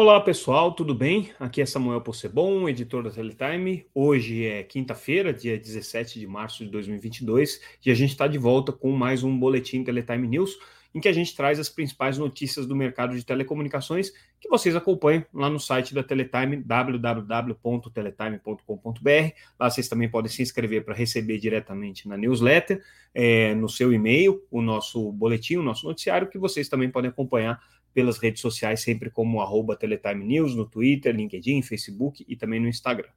Olá pessoal, tudo bem? Aqui é Samuel Possebon, editor da Teletime. Hoje é quinta-feira, dia 17 de março de 2022, e a gente está de volta com mais um Boletim Teletime News, em que a gente traz as principais notícias do mercado de telecomunicações que vocês acompanham lá no site da Teletime, www.teletime.com.br. Lá vocês também podem se inscrever para receber diretamente na newsletter, é, no seu e-mail, o nosso boletim, o nosso noticiário, que vocês também podem acompanhar pelas redes sociais, sempre como arroba Teletime News, no Twitter, LinkedIn, Facebook e também no Instagram.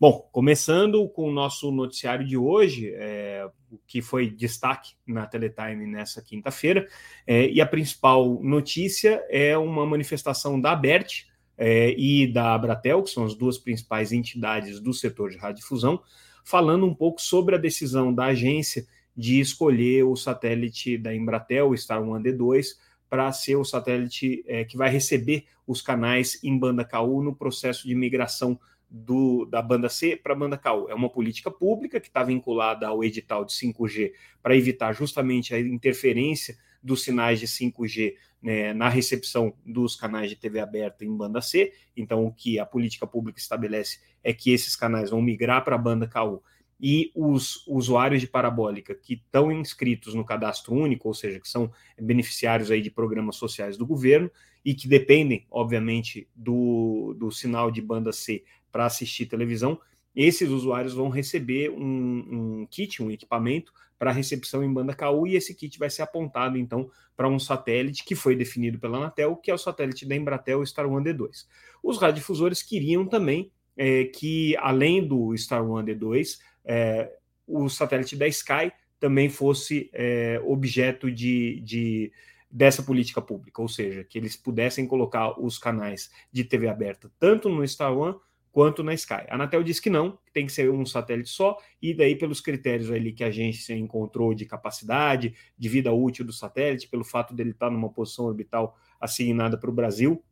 Bom, começando com o nosso noticiário de hoje, é, que foi destaque na Teletime nessa quinta-feira, é, e a principal notícia é uma manifestação da ABERT é, e da Abratel, que são as duas principais entidades do setor de radiodifusão, falando um pouco sobre a decisão da agência de escolher o satélite da Embratel, o Star One D2, para ser o satélite é, que vai receber os canais em banda KU no processo de migração do, da banda C para a banda KU. É uma política pública que está vinculada ao edital de 5G para evitar justamente a interferência dos sinais de 5G né, na recepção dos canais de TV aberta em banda C. Então, o que a política pública estabelece é que esses canais vão migrar para a banda KU e os usuários de parabólica que estão inscritos no cadastro único, ou seja, que são beneficiários aí de programas sociais do governo e que dependem, obviamente, do, do sinal de banda C para assistir televisão, esses usuários vão receber um, um kit, um equipamento para recepção em banda KU e esse kit vai ser apontado então para um satélite que foi definido pela Anatel, que é o satélite da Embratel Star One D2. Os radiodifusores queriam também é, que, além do Star One D2, é, o satélite da Sky também fosse é, objeto de, de, dessa política pública, ou seja, que eles pudessem colocar os canais de TV aberta tanto no Star One quanto na Sky. A Anatel diz que não, que tem que ser um satélite só, e daí pelos critérios ali que a agência encontrou de capacidade, de vida útil do satélite, pelo fato dele estar numa posição orbital assignada para o Brasil,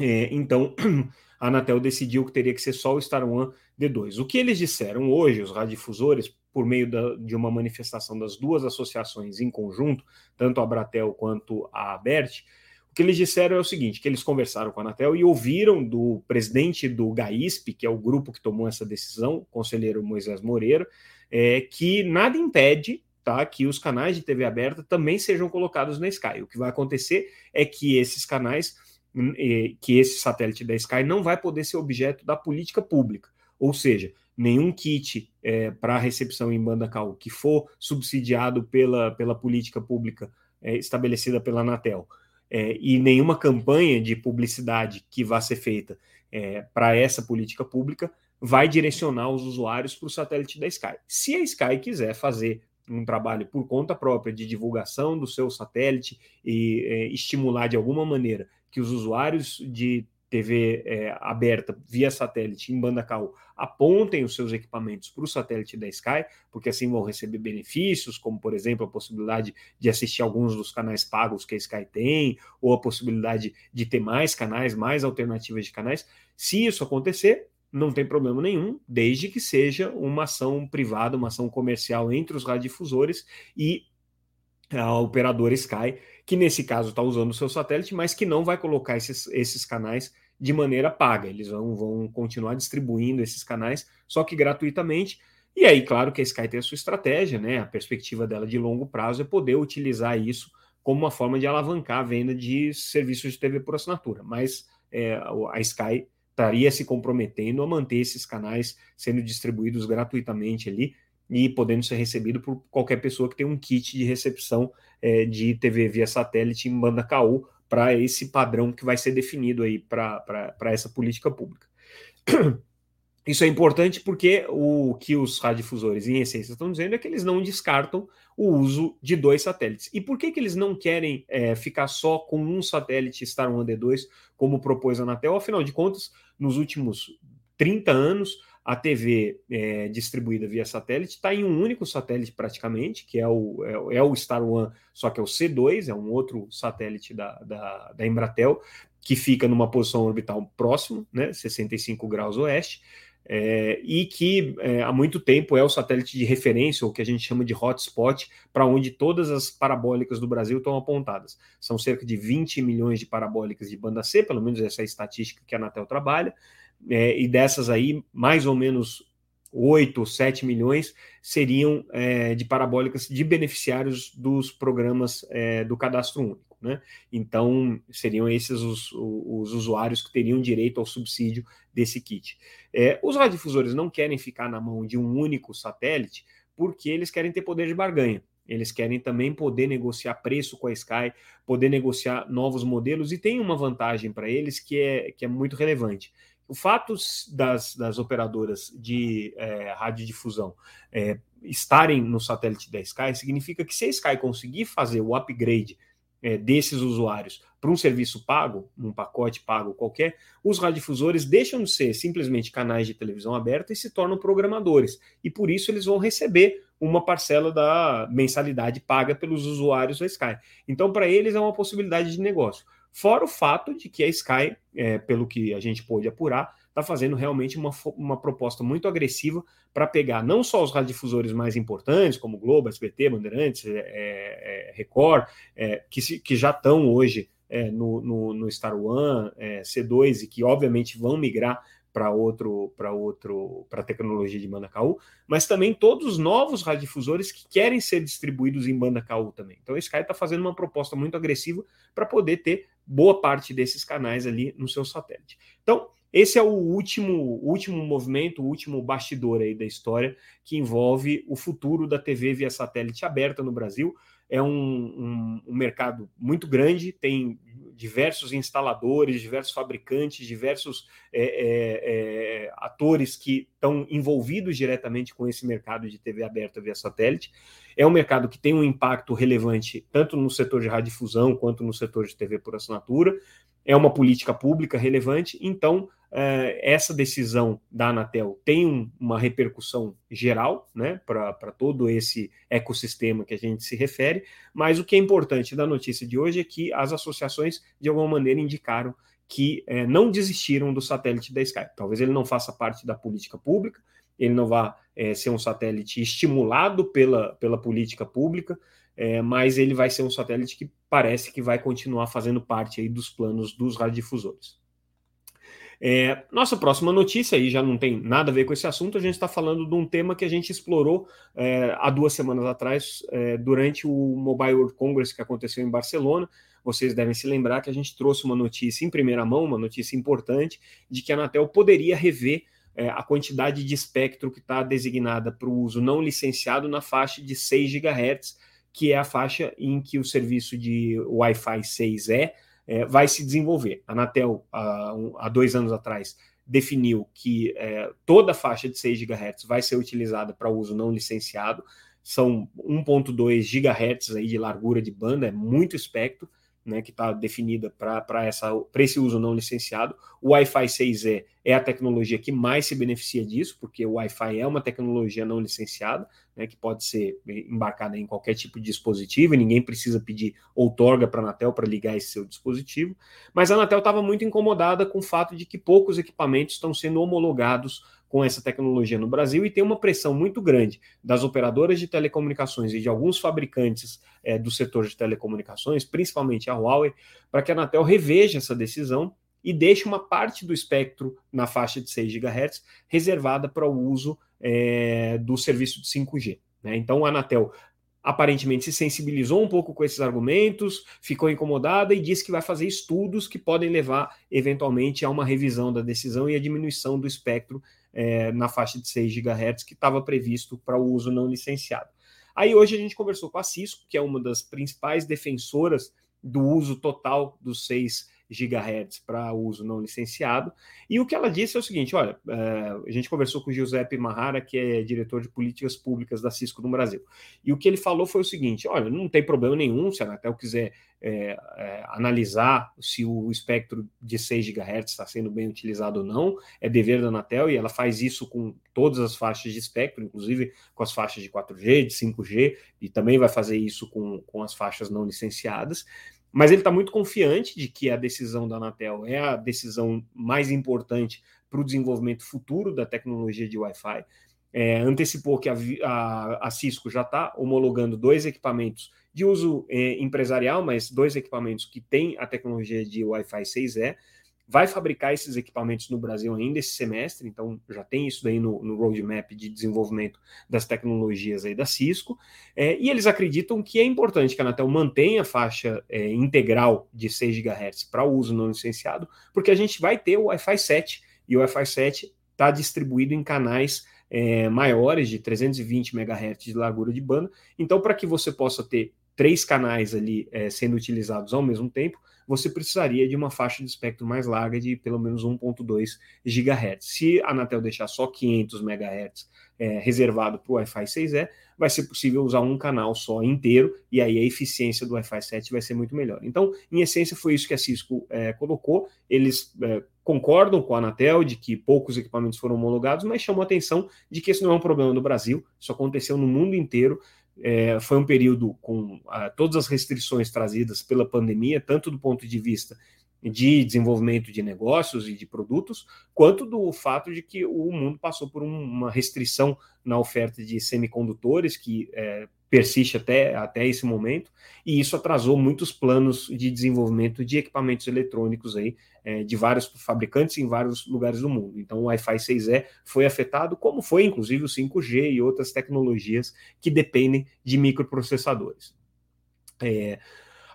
é, então a Anatel decidiu que teria que ser só o Star One D2. O que eles disseram hoje, os radiodifusores, por meio da, de uma manifestação das duas associações em conjunto, tanto a Abratel quanto a Abert, o que eles disseram é o seguinte: que eles conversaram com a Anatel e ouviram do presidente do GAISP, que é o grupo que tomou essa decisão, o conselheiro Moisés Moreira, é, que nada impede tá, que os canais de TV aberta também sejam colocados na Sky. O que vai acontecer é que esses canais que esse satélite da Sky não vai poder ser objeto da política pública. Ou seja, nenhum kit é, para recepção em banda KU que for subsidiado pela, pela política pública é, estabelecida pela Anatel é, e nenhuma campanha de publicidade que vá ser feita é, para essa política pública vai direcionar os usuários para o satélite da Sky. Se a Sky quiser fazer um trabalho por conta própria de divulgação do seu satélite e é, estimular de alguma maneira que os usuários de TV é, aberta via satélite em banda KU apontem os seus equipamentos para o satélite da Sky, porque assim vão receber benefícios, como por exemplo a possibilidade de assistir alguns dos canais pagos que a Sky tem, ou a possibilidade de ter mais canais, mais alternativas de canais. Se isso acontecer, não tem problema nenhum, desde que seja uma ação privada, uma ação comercial entre os radiodifusores e a operadora Sky, que nesse caso está usando o seu satélite, mas que não vai colocar esses, esses canais de maneira paga. Eles vão, vão continuar distribuindo esses canais, só que gratuitamente. E aí, claro que a Sky tem a sua estratégia, né? A perspectiva dela de longo prazo é poder utilizar isso como uma forma de alavancar a venda de serviços de TV por assinatura. Mas é, a Sky estaria se comprometendo a manter esses canais sendo distribuídos gratuitamente ali e podendo ser recebido por qualquer pessoa que tem um kit de recepção é, de TV via satélite em banda KU para esse padrão que vai ser definido aí para essa política pública. Isso é importante porque o que os radiodifusores, em essência, estão dizendo é que eles não descartam o uso de dois satélites. E por que, que eles não querem é, ficar só com um satélite Star One D2, como propôs a Anatel? Afinal de contas, nos últimos 30 anos, a TV é, distribuída via satélite está em um único satélite praticamente, que é o, é, é, o Star One, só que é o C2, é um outro satélite da, da, da Embratel, que fica numa posição orbital próximo, né, 65 graus oeste, é, e que é, há muito tempo é o satélite de referência, ou que a gente chama de hotspot, para onde todas as parabólicas do Brasil estão apontadas. São cerca de 20 milhões de parabólicas de banda C, pelo menos essa é a estatística que a Anatel trabalha, é, e dessas aí, mais ou menos 8 ou 7 milhões seriam é, de parabólicas de beneficiários dos programas é, do cadastro único. Né? Então, seriam esses os, os, usuários que teriam direito ao subsídio desse kit. É, os radiodifusores não querem ficar na mão de um único satélite porque eles querem ter poder de barganha. Eles querem também poder negociar preço com a Sky, poder negociar novos modelos, e tem uma vantagem para eles que é, que é muito relevante. O fato das, das operadoras de é, radiodifusão é, estarem no satélite da Sky significa que se a Sky conseguir fazer o upgrade é, desses usuários para um serviço pago, um pacote pago qualquer, os radiodifusores deixam de ser simplesmente canais de televisão aberta e se tornam programadores. E por isso eles vão receber uma parcela da mensalidade paga pelos usuários da Sky. Então, para eles é uma possibilidade de negócio. Fora o fato de que a Sky, é, pelo que a gente pôde apurar, está fazendo realmente uma, uma proposta muito agressiva para pegar não só os radiodifusores mais importantes, como Globo, SBT, Bandeirantes, é, é, é, Record, é, que, se, que já estão hoje é, no, no, no, Star One, é, C2 e que obviamente vão migrar para outro para outro para tecnologia de banda KU, mas também todos os novos radiodifusores que querem ser distribuídos em banda KU também. Então a Sky está fazendo uma proposta muito agressiva para poder ter boa parte desses canais ali no seu satélite. Então esse é o último, último movimento, o último bastidor aí da história que envolve o futuro da TV via satélite aberta no Brasil. É um, um, um mercado muito grande, tem diversos instaladores, diversos fabricantes, diversos é, é, é, atores que estão envolvidos diretamente com esse mercado de TV aberta via satélite. É um mercado que tem um impacto relevante tanto no setor de radiodifusão quanto no setor de TV por assinatura. É uma política pública relevante, então essa decisão da Anatel tem um, uma repercussão geral né, para todo esse ecossistema que a gente se refere, mas o que é importante da notícia de hoje é que as associações, de alguma maneira, indicaram que é, não desistiram do satélite da Sky. Talvez ele não faça parte da política pública, ele não vá é, ser um satélite estimulado pela, pela política pública, é, mas ele vai ser um satélite que parece que vai continuar fazendo parte aí dos planos dos radiodifusores. É, nossa próxima notícia aí já não tem nada a ver com esse assunto, a gente está falando de um tema que a gente explorou é, há duas semanas atrás, é, durante o Mobile World Congress que aconteceu em Barcelona. Vocês devem se lembrar que a gente trouxe uma notícia em primeira mão, uma notícia importante, de que a Anatel poderia rever é, a quantidade de espectro que está designada para o uso não licenciado na faixa de 6 GHz, que é a faixa em que o serviço de Wi-Fi 6 é é, vai se desenvolver. A Anatel, há, há dois anos atrás, definiu que é, toda a faixa de 6 GHz vai ser utilizada para uso não licenciado. São 1.2 GHz aí de largura de banda, é muito espectro né, que está definida para esse uso não licenciado. O Wi-Fi 6E é a tecnologia que mais se beneficia disso, porque o Wi-Fi é uma tecnologia não licenciada, né, que pode ser embarcada em qualquer tipo de dispositivo, e ninguém precisa pedir outorga para a Anatel para ligar esse seu dispositivo. Mas a Anatel estava muito incomodada com o fato de que poucos equipamentos estão sendo homologados com essa tecnologia no Brasil e tem uma pressão muito grande das operadoras de telecomunicações e de alguns fabricantes é, do setor de telecomunicações, principalmente a Huawei, para que a Anatel reveja essa decisão e deixe uma parte do espectro na faixa de 6 GHz reservada para o uso é, do serviço de 5G. Né? Então, a Anatel aparentemente se sensibilizou um pouco com esses argumentos, ficou incomodada e disse que vai fazer estudos que podem levar eventualmente a uma revisão da decisão e a diminuição do espectro é, na faixa de 6 GHz que estava previsto para o uso não licenciado. Aí hoje a gente conversou com a Cisco, que é uma das principais defensoras do uso total dos 6 gigahertz para uso não licenciado. E o que ela disse é o seguinte: olha, é, a gente conversou com o Giuseppe Mahara, que é diretor de políticas públicas da Cisco no Brasil. E o que ele falou foi o seguinte: olha, não tem problema nenhum se a Anatel quiser é, é, analisar se o espectro de 6 GHz está sendo bem utilizado ou não, é dever da Anatel e ela faz isso com todas as faixas de espectro, inclusive com as faixas de 4G, de 5G, e também vai fazer isso com, com as faixas não licenciadas. Mas ele está muito confiante de que a decisão da Anatel é a decisão mais importante para o desenvolvimento futuro da tecnologia de Wi-Fi. É, antecipou que a, a, a Cisco já está homologando dois equipamentos de uso é, empresarial, mas dois equipamentos que têm a tecnologia de Wi-Fi 6E vai fabricar esses equipamentos no Brasil ainda esse semestre, então já tem isso daí no, no roadmap de desenvolvimento das tecnologias aí da Cisco, é, e eles acreditam que é importante que a Anatel mantenha a faixa é, integral de 6 GHz para uso não licenciado, porque a gente vai ter o Wi-Fi 7, e o Wi-Fi 7 está distribuído em canais é, maiores de 320 MHz de largura de banda, então para que você possa ter três canais ali é, sendo utilizados ao mesmo tempo, você precisaria de uma faixa de espectro mais larga de pelo menos 1.2 GHz. Se a Anatel deixar só 500 MHz é, reservado para o Wi-Fi 6E, vai ser possível usar um canal só inteiro, e aí a eficiência do Wi-Fi 7 vai ser muito melhor. Então, em essência, foi isso que a Cisco é, colocou. Eles é, concordam com a Anatel de que poucos equipamentos foram homologados, mas chamou a atenção de que isso não é um problema no Brasil, isso aconteceu no mundo inteiro. É, foi um período com ah, todas as restrições trazidas pela pandemia, tanto do ponto de vista de desenvolvimento de negócios e de produtos, quanto do fato de que o mundo passou por um, uma restrição na oferta de semicondutores que é, persiste até, até esse momento, e isso atrasou muitos planos de desenvolvimento de equipamentos eletrônicos aí, é, de vários fabricantes em vários lugares do mundo. Então, o Wi-Fi 6E foi afetado, como foi inclusive o 5G e outras tecnologias que dependem de microprocessadores. É,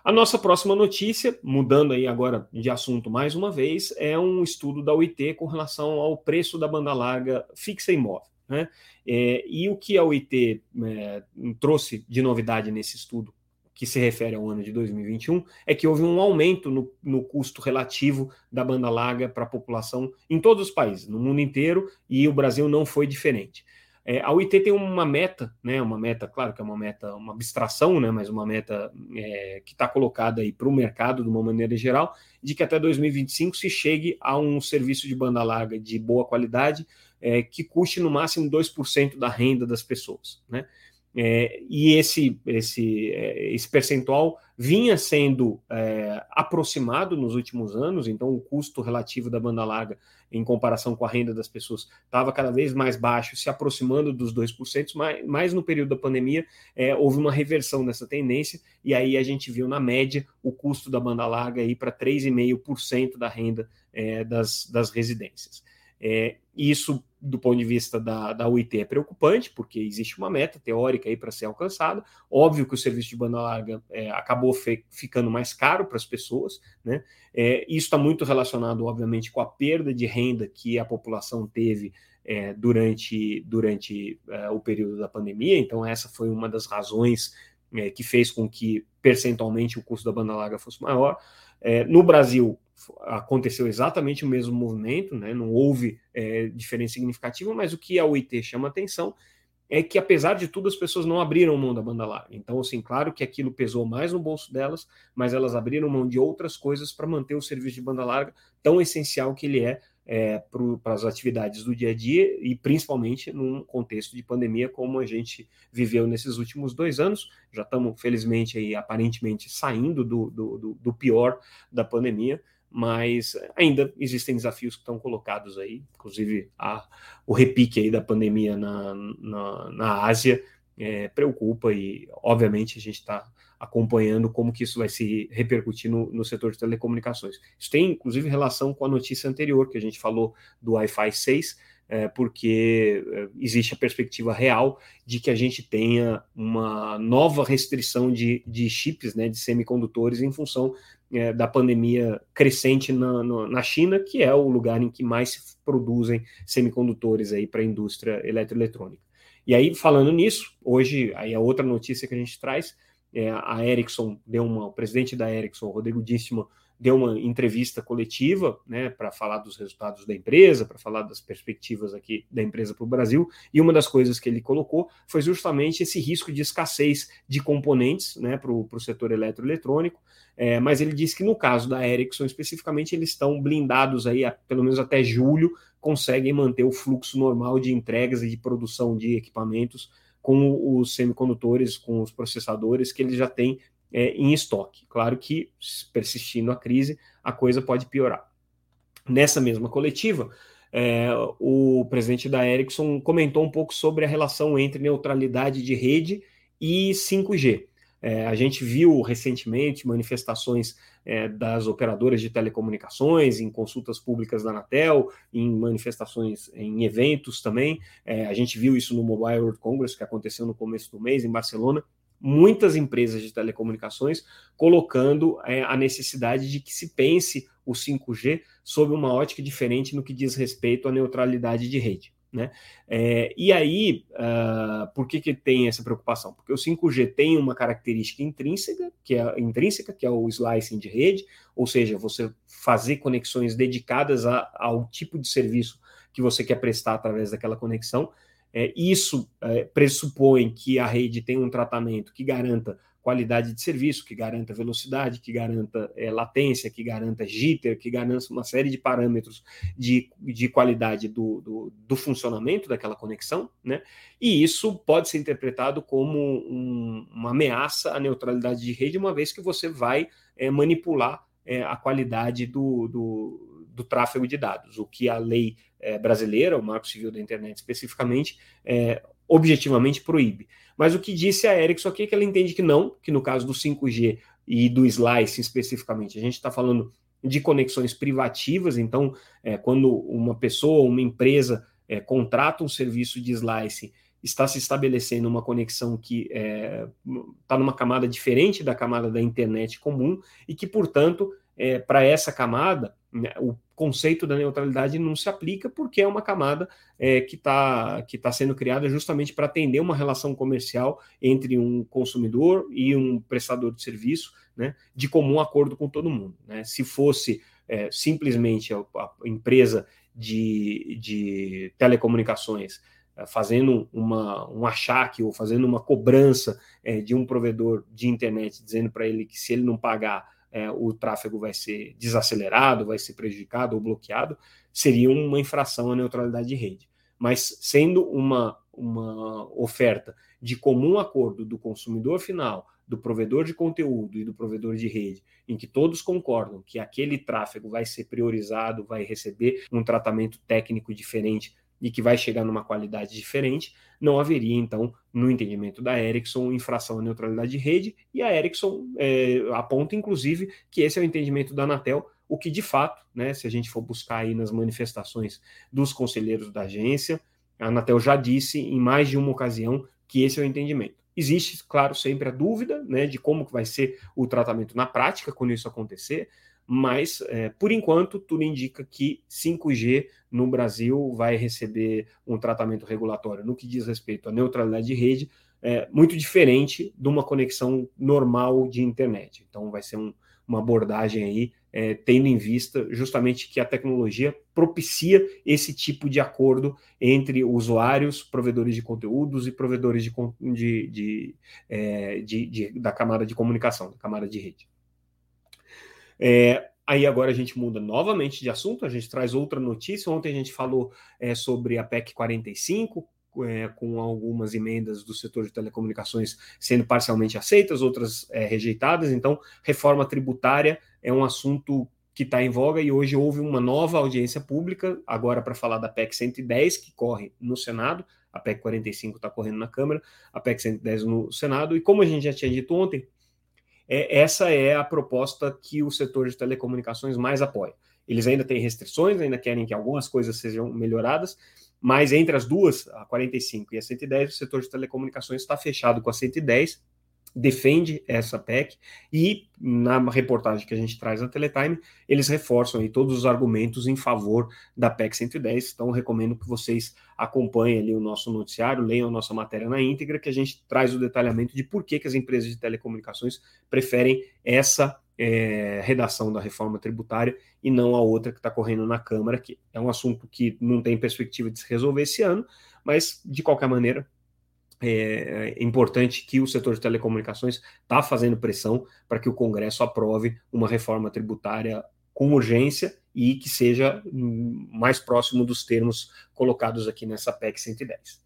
a nossa próxima notícia, mudando aí agora de assunto mais uma vez, é um estudo da UIT com relação ao preço da banda larga fixa e móvel. Né? É, e o que a UIT é, trouxe de novidade nesse estudo, que se refere ao ano de 2021, é que houve um aumento no, no custo relativo da banda larga para a população em todos os países, no mundo inteiro, e o Brasil não foi diferente. É, a UIT tem uma meta, né, uma meta, claro que é uma meta, uma abstração, né, mas uma meta é, que está colocada aí para o mercado de uma maneira geral, de que até 2025 se chegue a um serviço de banda larga de boa qualidade é, que custe no máximo 2% da renda das pessoas. Né? É, e esse, esse, é, esse percentual vinha sendo é, aproximado nos últimos anos, então o custo relativo da banda larga em comparação com a renda das pessoas estava cada vez mais baixo, se aproximando dos 2%, mas, mas no período da pandemia é, houve uma reversão nessa tendência, e aí a gente viu na média o custo da banda larga ir para 3,5% da renda é, das, das residências. É, isso, do ponto de vista da, da UIT, é preocupante, porque existe uma meta teórica aí para ser alcançada. Óbvio que o serviço de banda larga é, acabou fe, ficando mais caro para as pessoas, né? É, isso está muito relacionado, obviamente, com a perda de renda que a população teve é, durante, durante é, o período da pandemia. Então, essa foi uma das razões é, que fez com que, percentualmente, o custo da banda larga fosse maior. É, no Brasil, aconteceu exatamente o mesmo movimento, né? não houve é, diferença significativa, mas o que a UIT chama atenção é que, apesar de tudo, as pessoas não abriram mão da banda larga. Então, assim, claro que aquilo pesou mais no bolso delas, mas elas abriram mão de outras coisas para manter o serviço de banda larga tão essencial que ele é, é para as atividades do dia a dia e principalmente num contexto de pandemia como a gente viveu nesses últimos dois anos. Já estamos, felizmente, aí, aparentemente saindo do, do, do pior da pandemia mas ainda existem desafios que estão colocados aí, inclusive a, o repique aí da pandemia na, na, na Ásia é, preocupa e, obviamente, a gente está acompanhando como que isso vai se repercutir no, no, setor de telecomunicações. Isso tem, inclusive, relação com a notícia anterior que a gente falou do Wi-Fi 6, é, porque é, existe a perspectiva real de que a gente tenha uma nova restrição de, de chips, né, de semicondutores, em função é, da pandemia crescente na, na, China, que é o lugar em que mais se produzem semicondutores aí para a indústria eletroeletrônica. E aí, falando nisso, hoje, aí a outra notícia que a gente traz, é, a Ericsson deu uma, o presidente da Ericsson, Rodrigo Díssima, deu uma entrevista coletiva, né, para falar dos resultados da empresa, para falar das perspectivas aqui da empresa para o Brasil, e uma das coisas que ele colocou foi justamente esse risco de escassez de componentes, né, para o setor eletroeletrônico, é, mas ele disse que no caso da Ericsson especificamente, eles estão blindados aí, a, pelo menos até julho, conseguem manter o fluxo normal de entregas e de produção de equipamentos com os semicondutores, com os processadores que eles já têm é, em estoque. Claro que, persistindo a crise, a coisa pode piorar. Nessa mesma coletiva, é, o presidente da Ericsson comentou um pouco sobre a relação entre neutralidade de rede e 5G. É, a gente viu recentemente manifestações é, das operadoras de telecomunicações, em consultas públicas da Anatel, em manifestações, em eventos também. É, a gente viu isso no Mobile World Congress, que aconteceu no começo do mês, em Barcelona. Muitas empresas de telecomunicações colocando é, a necessidade de que se pense o 5G sob uma ótica diferente no que diz respeito à neutralidade de rede. Né? É, e aí, uh, por que, que tem essa preocupação? Porque o 5G tem uma característica intrínseca, que é intrínseca, que é o slicing de rede, ou seja, você fazer conexões dedicadas a, ao tipo de serviço que você quer prestar através daquela conexão. É, isso é, pressupõe que a rede tem um tratamento que garanta qualidade de serviço, que garanta velocidade, que garanta é, latência, que garanta jitter, que garanta uma série de parâmetros de, de qualidade do, do, do funcionamento daquela conexão, né? E isso pode ser interpretado como um, uma ameaça à neutralidade de rede, uma vez que você vai é, manipular é, a qualidade do, do, do, tráfego de dados, o que a lei é, brasileira, o Marco Civil da Internet especificamente, é, objetivamente proíbe. Mas o que disse a Ericsson aqui é que ela entende que não, que no caso do 5G e do slice especificamente, a gente está falando de conexões privativas, então, é, quando uma pessoa, uma empresa é, contrata um serviço de slice, está se estabelecendo uma conexão que está é, tá numa camada diferente da camada da internet comum e que, portanto, é, para essa camada, o conceito da neutralidade não se aplica porque é uma camada é, que está que tá sendo criada justamente para atender uma relação comercial entre um consumidor e um prestador de serviço, né, de comum acordo com todo mundo. Né? Se fosse é, simplesmente a, a, empresa de, de telecomunicações é, fazendo uma, um achaque ou fazendo uma cobrança é, de um provedor de internet, dizendo para ele que se ele não pagar é, o tráfego vai ser desacelerado, vai ser prejudicado ou bloqueado, seria uma infração à neutralidade de rede. Mas sendo uma, uma oferta de comum acordo do consumidor final, do provedor de conteúdo e do provedor de rede, em que todos concordam que aquele tráfego vai ser priorizado, vai receber um tratamento técnico diferente e que vai chegar numa qualidade diferente, não haveria, então, no entendimento da Ericsson, infração à neutralidade de rede, e a Ericsson é, aponta, inclusive, que esse é o entendimento da Anatel, o que de fato, né, se a gente for buscar aí nas manifestações dos conselheiros da agência, a Anatel já disse em mais de uma ocasião que esse é o entendimento. Existe, claro, sempre a dúvida né, de como que vai ser o tratamento na prática quando isso acontecer, mas é, por enquanto tudo indica que 5G no Brasil vai receber um tratamento regulatório no que diz respeito à neutralidade de rede, é, muito diferente de uma conexão normal de internet. Então vai ser um, uma abordagem aí, é, tendo em vista justamente que a tecnologia propicia esse tipo de acordo entre usuários, provedores de conteúdos e provedores de, de, é, de, de da camada de comunicação, da camada de rede. É, aí agora a gente muda novamente de assunto, a gente traz outra notícia. Ontem a gente falou é, sobre a PEC 45, é, com algumas emendas do setor de telecomunicações sendo parcialmente aceitas, outras é, rejeitadas. Então, reforma tributária é um assunto que está em voga e hoje houve uma nova audiência pública, agora para falar da PEC 110, que corre no Senado, a PEC 45 está correndo na Câmara, a PEC 110 no Senado, e como a gente já tinha dito ontem, é, essa é a proposta que o setor de telecomunicações mais apoia. Eles ainda têm restrições, ainda querem que algumas coisas sejam melhoradas, mas entre as duas, a 45 e a 110, o setor de telecomunicações está fechado com a 110 defende essa PEC e na reportagem que a gente traz na Teletime, eles reforçam aí todos os argumentos em favor da PEC 110. Então recomendo que vocês acompanhem ali o nosso noticiário, leiam a nossa matéria na íntegra, que a gente traz o detalhamento de por que, que as empresas de telecomunicações preferem essa é, redação da reforma tributária e não a outra que está correndo na Câmara, que é um assunto que não tem perspectiva de se resolver esse ano, mas de qualquer maneira é, é importante que o setor de telecomunicações está fazendo pressão para que o Congresso aprove uma reforma tributária com urgência e que seja mais próximo dos termos colocados aqui nessa PEC 110.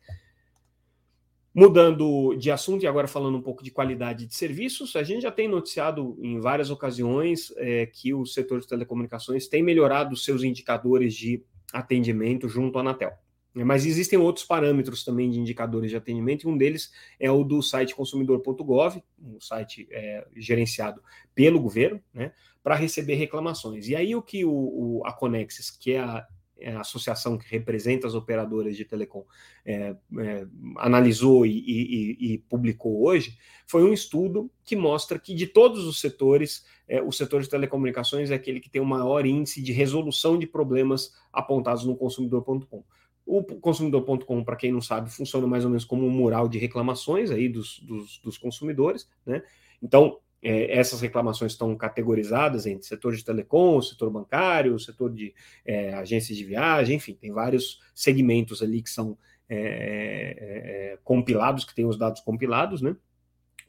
Mudando de assunto e agora falando um pouco de qualidade de serviços, a gente já tem noticiado em várias ocasiões é, que o setor de telecomunicações tem melhorado seus indicadores de atendimento junto à Anatel. Mas existem outros parâmetros também de indicadores de atendimento, e um deles é o do site consumidor.gov, um site é, gerenciado pelo governo, né, para receber reclamações. E aí o que o, o, a Conexis, que é a é, a associação que representa as operadoras de telecom, é, é, analisou e, e, e, publicou hoje, foi um estudo que mostra que de todos os setores, é, o setor de telecomunicações é aquele que tem o maior índice de resolução de problemas apontados no consumidor.com. O consumidor.com, para quem não sabe, funciona mais ou menos como um mural de reclamações aí dos, dos, dos consumidores, né? Então, é, essas reclamações estão categorizadas entre setor de telecom, setor bancário, setor de é, agências de viagem, enfim, tem vários segmentos ali que são é, é, é compilados, que têm os dados compilados, né?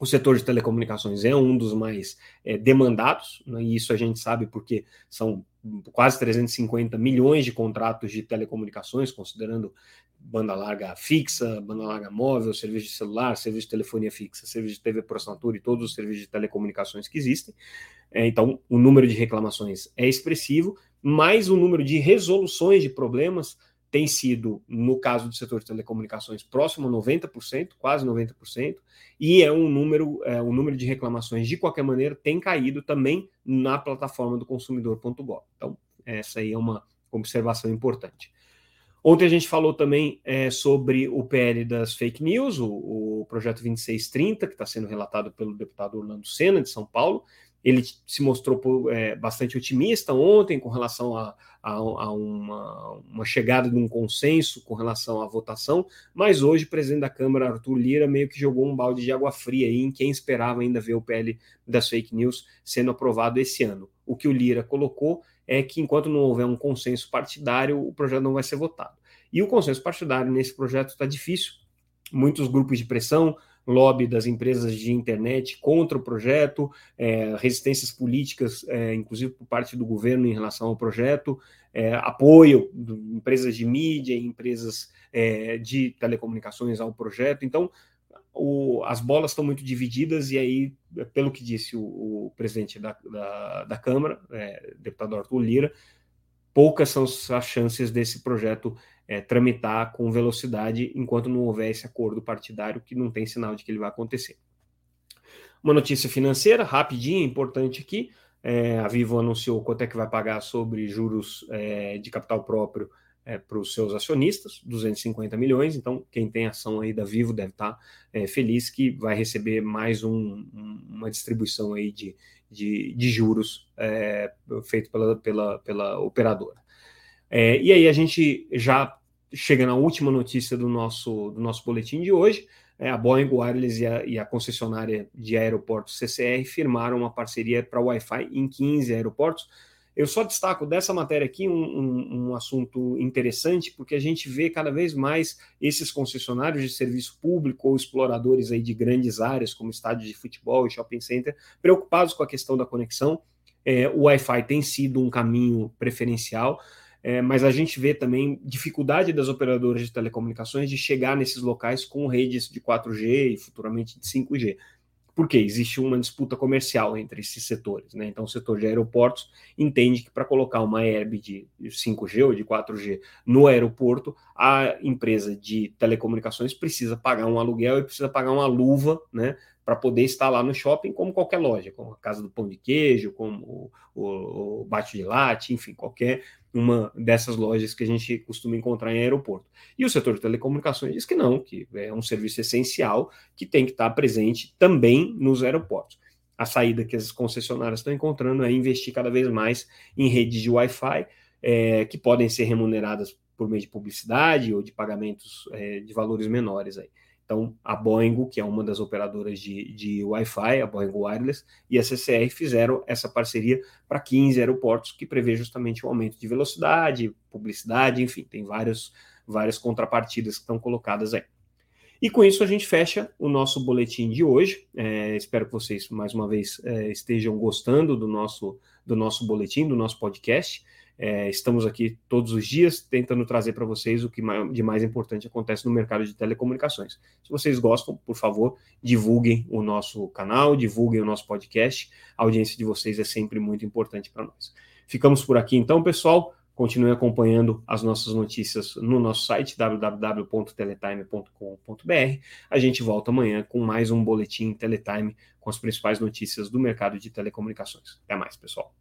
O setor de telecomunicações é um dos mais é, demandados, né, e isso a gente sabe porque são quase 350 milhões de contratos de telecomunicações, considerando banda larga fixa, banda larga móvel, serviço de celular, serviço de telefonia fixa, serviço de TV por assinatura e todos os serviços de telecomunicações que existem. É, então, o número de reclamações é expressivo, mas o número de resoluções de problemas tem sido, no caso do setor de telecomunicações, próximo a 90%, quase 90%, e é um número, é, o número de reclamações, de qualquer maneira, tem caído também na plataforma do consumidor.gov. Então, essa aí é uma observação importante. Ontem a gente falou também é, sobre o PL das fake news, o, o projeto 2630, que está sendo relatado pelo deputado Orlando Senna, de São Paulo, ele se mostrou é, bastante otimista ontem com relação a, a, a uma, uma, chegada de um consenso com relação à votação, mas hoje o presidente da Câmara, Arthur Lira, meio que jogou um balde de água fria em quem esperava ainda ver o PL das fake news sendo aprovado esse ano. O que o Lira colocou é que enquanto não houver um consenso partidário, o projeto não vai ser votado. E o consenso partidário nesse projeto está difícil, muitos grupos de pressão, lobby das empresas de internet contra o projeto, é, resistências políticas, é, inclusive por parte do governo em relação ao projeto, é, apoio de empresas de mídia, empresas é, de telecomunicações ao projeto. Então, o, as bolas estão muito divididas, e aí, pelo que disse o, o presidente da, da, da Câmara, é, deputado Arthur Lira, poucas são as chances desse projeto é, tramitar com velocidade enquanto não houver esse acordo partidário, que não tem sinal de que ele vai acontecer. Uma notícia financeira, rapidinha, importante aqui. É, a Vivo anunciou quanto é que vai pagar sobre juros é, de capital próprio é, para os seus acionistas, 250 milhões. Então, quem tem ação aí da Vivo deve estar é, feliz que vai receber mais um, uma distribuição aí de, de, de juros é, feito pela, pela, pela operadora. É, e aí a gente já chega na última notícia do nosso, do nosso boletim de hoje. É, a Boeing Wireless e a, e a, concessionária de aeroportos CCR firmaram uma parceria para Wi-Fi em 15 aeroportos. Eu só destaco dessa matéria aqui um, um, um, assunto interessante, porque a gente vê cada vez mais esses concessionários de serviço público ou exploradores aí de grandes áreas, como estádios de futebol e shopping center, preocupados com a questão da conexão. É, o Wi-Fi tem sido um caminho preferencial. É, mas a gente vê também dificuldade das operadoras de telecomunicações de chegar nesses locais com redes de 4G e futuramente de 5G. Por quê? Existe uma disputa comercial entre esses setores. Né? Então, o setor de aeroportos entende que para colocar uma herb de 5G ou de 4G no aeroporto, a empresa de telecomunicações precisa pagar um aluguel e precisa pagar uma luva né, para poder estar lá no shopping, como qualquer loja, como a Casa do Pão de Queijo, como o, o, Bate de Latte, enfim, qualquer uma dessas lojas que a gente costuma encontrar em aeroporto. E o setor de telecomunicações diz que não, que é um serviço essencial que tem que estar presente também nos aeroportos. A saída que as concessionárias estão encontrando é investir cada vez mais em redes de Wi-Fi, é, que podem ser remuneradas por meio de publicidade ou de pagamentos é, de valores menores aí. Então, a Boeing, que é uma das operadoras de, de Wi-Fi, a Boeing Wireless, e a CCR fizeram essa parceria para 15 aeroportos, que prevê justamente o aumento de velocidade, publicidade, enfim, tem vários, várias contrapartidas que estão colocadas aí. E com isso a gente fecha o nosso boletim de hoje. É, espero que vocês, mais uma vez, é, estejam gostando do nosso, do nosso boletim, do nosso podcast. É, estamos aqui todos os dias tentando trazer para vocês o que de mais importante acontece no mercado de telecomunicações. Se vocês gostam, por favor, divulguem o nosso canal, divulguem o nosso podcast. A audiência de vocês é sempre muito importante para nós. Ficamos por aqui então, pessoal. Continue acompanhando as nossas notícias no nosso site www.teletime.com.br. A gente volta amanhã com mais um boletim Teletime com as principais notícias do mercado de telecomunicações. Até mais, pessoal.